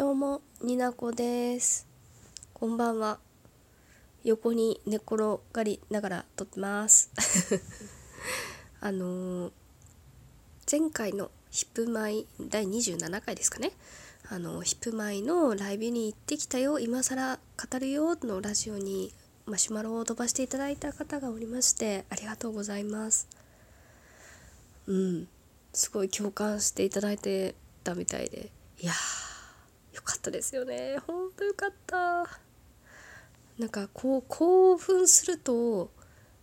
どうも、になこです。こんばんは。横に寝転がりながら撮ってます。あのー前回のヒップマイ第27回ですかね。あのヒップマイのライブに行ってきたよ、今更語るよのラジオにマシュマロを飛ばしていただいた方がおりまして、ありがとうございます。うん、すごい共感していただいてたみたいで、いやー、よかったですよね。ほんとよかった。なんかこう興奮すると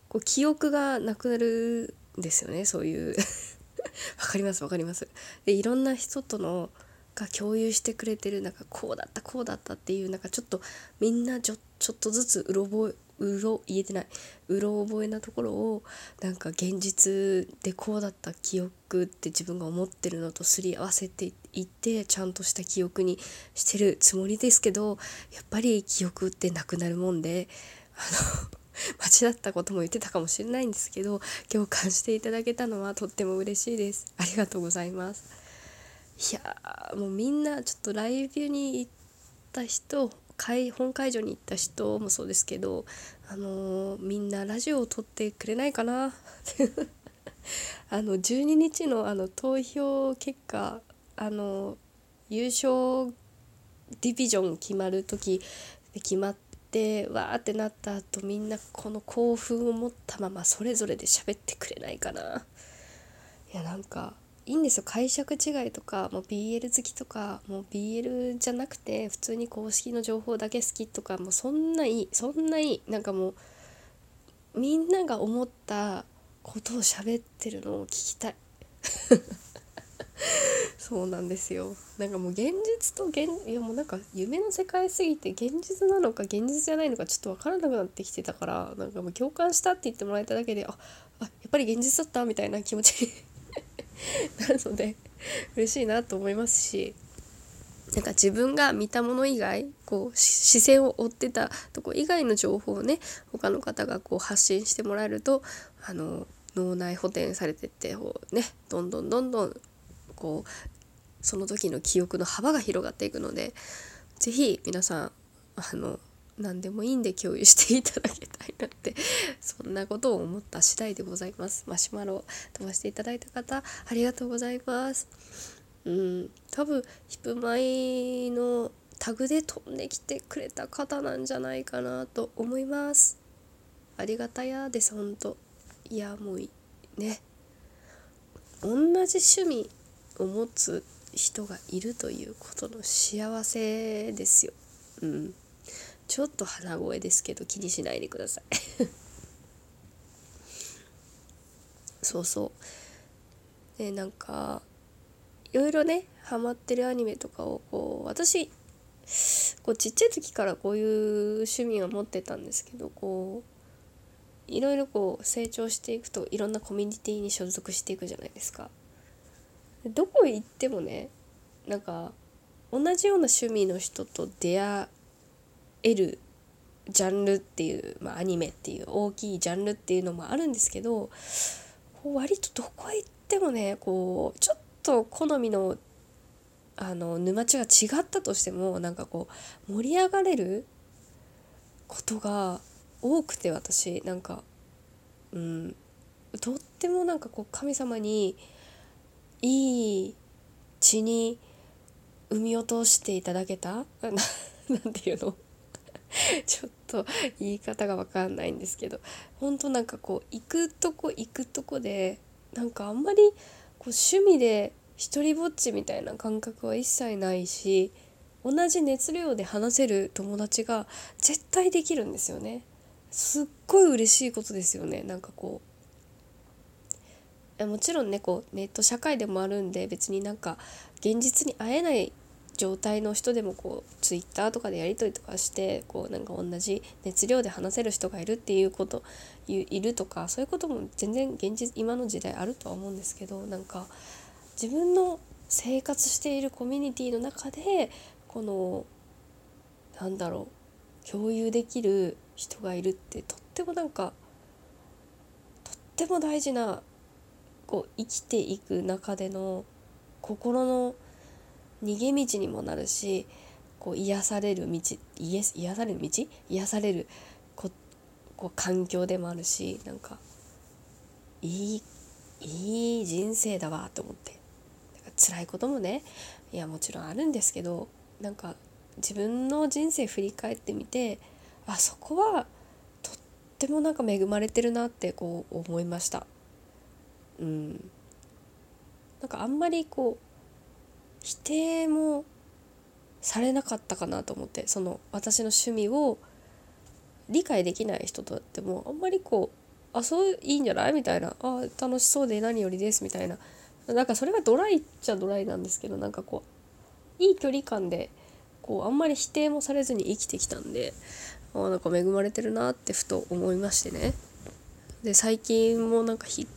こう記憶がなくなるんですよねそういう わかりますわかりますでいろんな人とのが共有してくれてるなんかこうだったこうだったっていうなんかちょっとみんなちょちょっとずつうろ覚えうろ言えてないうろ覚えなところをなんか現実でこうだった記憶って自分が思ってるのとすり合わせていってちゃんとした記憶にしてるつもりですけどやっぱり記憶ってなくなるもんであの 間違ったことも言ってたかもしれないんですけど共感していただけたのはとっても嬉しいです。ありがとうございます。いやーもうみんなちょっとライブに行った人会本会場に行った人もそうですけどあのーみんなラジオを撮ってくれないかな。あの12日のあの投票結果あの優勝ディビジョン決まる時で決まってわーってなった後みんなこの興奮を持ったままそれぞれで喋ってくれないかな。いやなんかいいんですよ。解釈違いとかもう BL 好きとかもう BL じゃなくて普通に公式の情報だけ好きとかもうそんないいそんないいなんかもうみんなが思ったことを喋ってるのを聞きたい。そうなんですよ。なんかもう現実と現いやもうなんか夢の世界すぎて現実なのか現実じゃないのかちょっと分からなくなってきてたからなんかもう共感したって言ってもらえただけでああやっぱり現実だったみたいな気持ちに なるので嬉しいなと思いますしなんか自分が見たもの以外こう視線を追ってたとこ以外の情報をね他の方がこう発信してもらえるとあの脳内補填されてってこうねどんどんどんどんこうその時の記憶の幅が広がっていくので是非皆さんあの何でもいいんで共有していただきたいなってそんなことを思った次第でございます。マシュマロ飛ばしていただいた方ありがとうございます。うん多分ヒップマイのタグで飛んできてくれた方なんじゃないかなと思います。ありがたやですほんと。いやもういね。同じ趣味を持つ人がいるということの幸せですよ。うん。ちょっと鼻声ですけど気にしないでください。そうそう。でなんかいろいろねハマってるアニメとかをこう私こうちっちゃい時からこういう趣味を持ってたんですけどこういろいろこう成長していくといろんなコミュニティに所属していくじゃないですか。どこへ行ってもねなんか同じような趣味の人と出会えるジャンルっていう、まあ、アニメっていう大きいジャンルっていうのもあるんですけどこう割とどこへ行ってもねこうちょっと好みのあの沼地が違ったとしてもなんかこう盛り上がれることが多くて私なんかうんとってもなんかこう神様にいい血に産み落としていただけた？な なんていうの？ちょっと言い方が分かんないんですけど。本当なんかこう行くとこ行くとこでなんかあんまりこう趣味で一人ぼっちみたいな感覚は一切ないし同じ熱量で話せる友達が絶対できるんですよねすっごい嬉しいことですよね。なんかこうもちろんねこうネット社会でもあるんで別になんか現実に会えない状態の人でもこうツイッターとかでやり取りとかしてこうなんか同じ熱量で話せる人がいるっていうこといいるとかそういうことも全然現実今の時代あるとは思うんですけどなんか自分の生活しているコミュニティの中でこのなんだろう共有できる人がいるってとってもなんかとっても大事なこう生きていく中での心の逃げ道にもなるしこう癒される道癒癒される道？癒されるここう環境でもあるしなんかいいいい人生だわと思って。辛いこともねいやもちろんあるんですけどなんか自分の人生振り返ってみてあそこはとってもなんか恵まれてるなってこう思いました。うん。なんかあんまりこう否定もされなかったかなと思ってその私の趣味を理解できない人とってもあんまりこうあそういいんじゃない？みたいなあ楽しそうで何よりですみたいな。なんかそれがドライっちゃドライなんですけどなんかこういい距離感でこうあんまり否定もされずに生きてきたんであなんか恵まれてるなってふと思いましてね。で最近もなんかひ、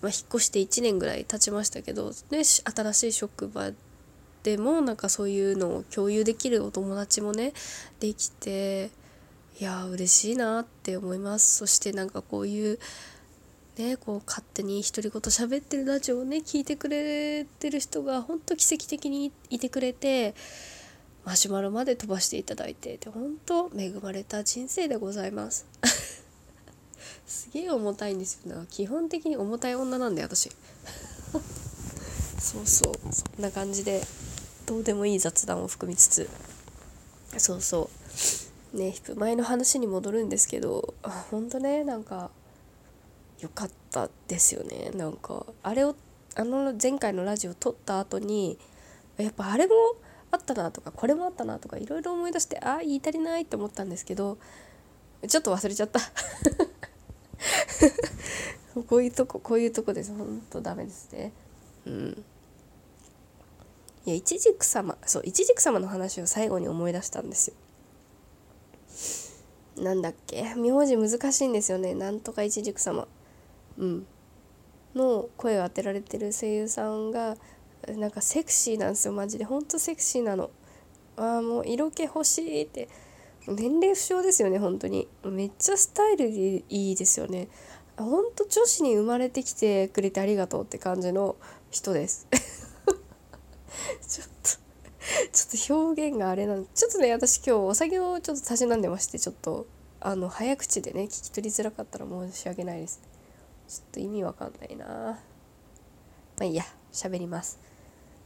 まあ、引っ越して1年ぐらい経ちましたけどで新しい職場でもなんかそういうのを共有できるお友達もねできていや嬉しいなって思います。そしてなんかこういうねこう勝手に独り言喋ってるラジオをね聞いてくれてる人がほんと奇跡的にいてくれてマシュマロまで飛ばしていただいてで本当恵まれた人生でございます。すげえ重たいんですよ。な基本的に重たい女なんで私。そうそう。そんな感じでどうでもいい雑談を含みつつ。そうそう。ね前の話に戻るんですけどあ本当ねなんか良かったですよね。なんかあれをあの前回のラジオ撮った後にやっぱあれもあったなとかこれもあったなとかいろいろ思い出してあ言い足りないって思ったんですけどちょっと忘れちゃった。こういうとここういうとこです。ほんとダメですね。うん。いやいちじく様そういちじく様の話を最後に思い出したんですよ。なんだっけ？名字難しいんですよね。なんとかいちじく様。うん。の声を当てられてる声優さんがなんかセクシーなんですよ。マジで。ほんとセクシーなの。ああもう色気欲しいって。年齢不詳ですよね本当に。めっちゃスタイルいいですよね。ほんと女子に生まれてきてくれてありがとうって感じの人です。ちょっとちょっと表現があれなんちょっとね私今日お酒をちょっとたしなんでましてちょっとあの早口でね聞き取りづらかったら申し訳ないです。ちょっと意味わかんないな。まあいいや喋ります。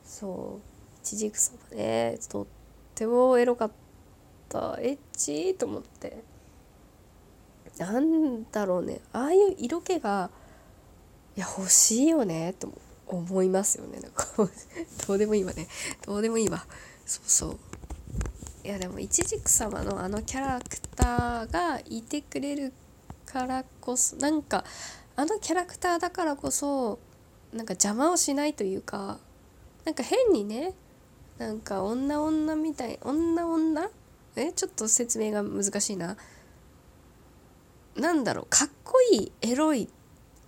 そう。いちじくそばね。とってもエロかった。エッチ？と思って。なんだろうね。ああいう色気がいや欲しいよね。と思いますよね。なんかどうでもいいわね。どうでもいいわ。そうそう。いやでもいちじく様のあのキャラクターがいてくれるからこそなんかあのキャラクターだからこそなんか邪魔をしないというかなんか変にねなんか女女みたい女女えちょっと説明が難しいな。なんだろう。かっこいいエロい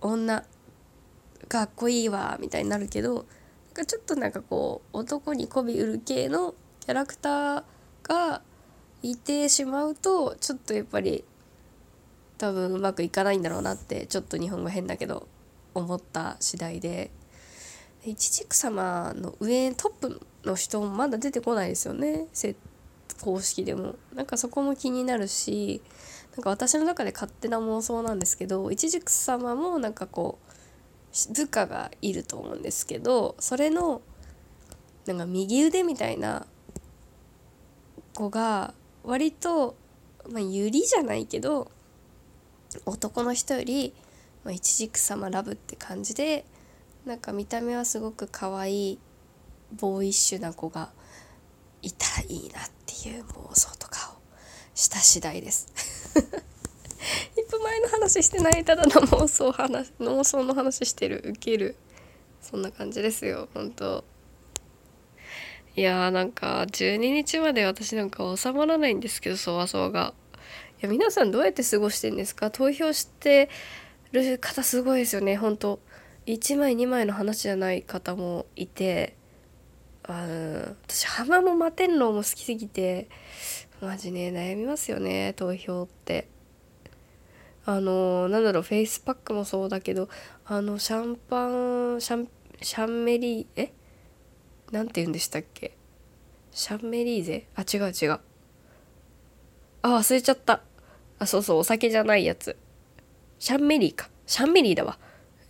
女。かっこいいわみたいになるけどなんかちょっとなんかこう男に媚び売る系のキャラクターがいてしまうとちょっとやっぱり多分うまくいかないんだろうなってちょっと日本語変だけど思った次第で。いちじく様の上トップの人もまだ出てこないですよね設公式でも。なんかそこも気になるしなんか私の中で勝手な妄想なんですけどいちじく様もなんかこう部下がいると思うんですけどそれのなんか右腕みたいな子が割と、まあ、ゆりじゃないけど男の人より、まあ、いちじく様ラブって感じでなんか見た目はすごく可愛いボーイッシュな子がいたらいいなっていう妄想とかをした次第です。一歩前の話してないただの妄想話妄想の話してるウケるそんな感じですよ本当。いやーなんか12日まで私なんか収まらないんですけどそわそわが。いや皆さんどうやって過ごしてんですか？投票してる方すごいですよね本当。1枚2枚の話じゃない方もいて。あの私浜も摩天楼も好きすぎてマジね悩みますよね投票って。あのなんだろうフェイスパックもそうだけどあのシャンパンシャンシャンメリーえ？なんて言うんでしたっけ？シャンメリーゼ？あ違う違う。あ忘れちゃった。あそうそうお酒じゃないやつ。シャンメリーか。シャンメリーだわ。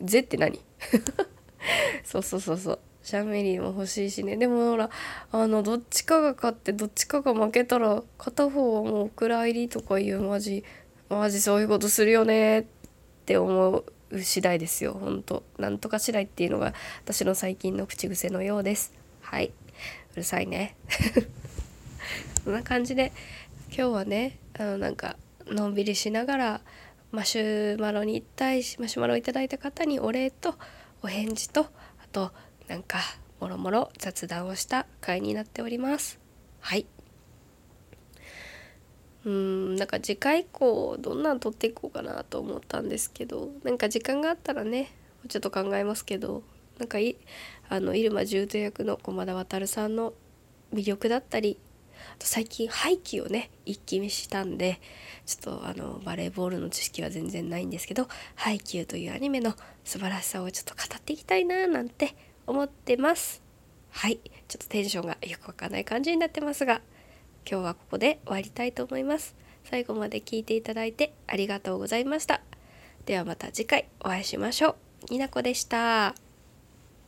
ゼって何？そうそうそうそう。シャンメリーも欲しいしね。でもほらあのどっちかが勝ってどっちかが負けたら片方はもうお蔵入りとかいうマジマジそういうことするよね。って思う次第ですよ。ほんと。なんとか次第っていうのが私の最近の口癖のようです。はい。うるさいね。こんな感じで今日はねあのなんかのんびりしながらマシュマロに対しマシュマロをいただいた方にお礼とお返事とあとなんかもろもろ雑談をした回になっております。はい。うんなんか次回以降どんなん撮っていこうかなと思ったんですけどなんか時間があったらねちょっと考えますけどなんかいあの入間重斗役の駒田渉さんの魅力だったりあと最近廃棄をね一気見したんでちょっとあのバレーボールの知識は全然ないんですけど「ハイキュー」というアニメの素晴らしさをちょっと語っていきたいななんて思ってます。はい。ちょっとテンションがよくわかんない感じになってますが今日はここで終わりたいと思います。最後まで聞いていただいてありがとうございました。ではまた次回お会いしましょう。になこでした。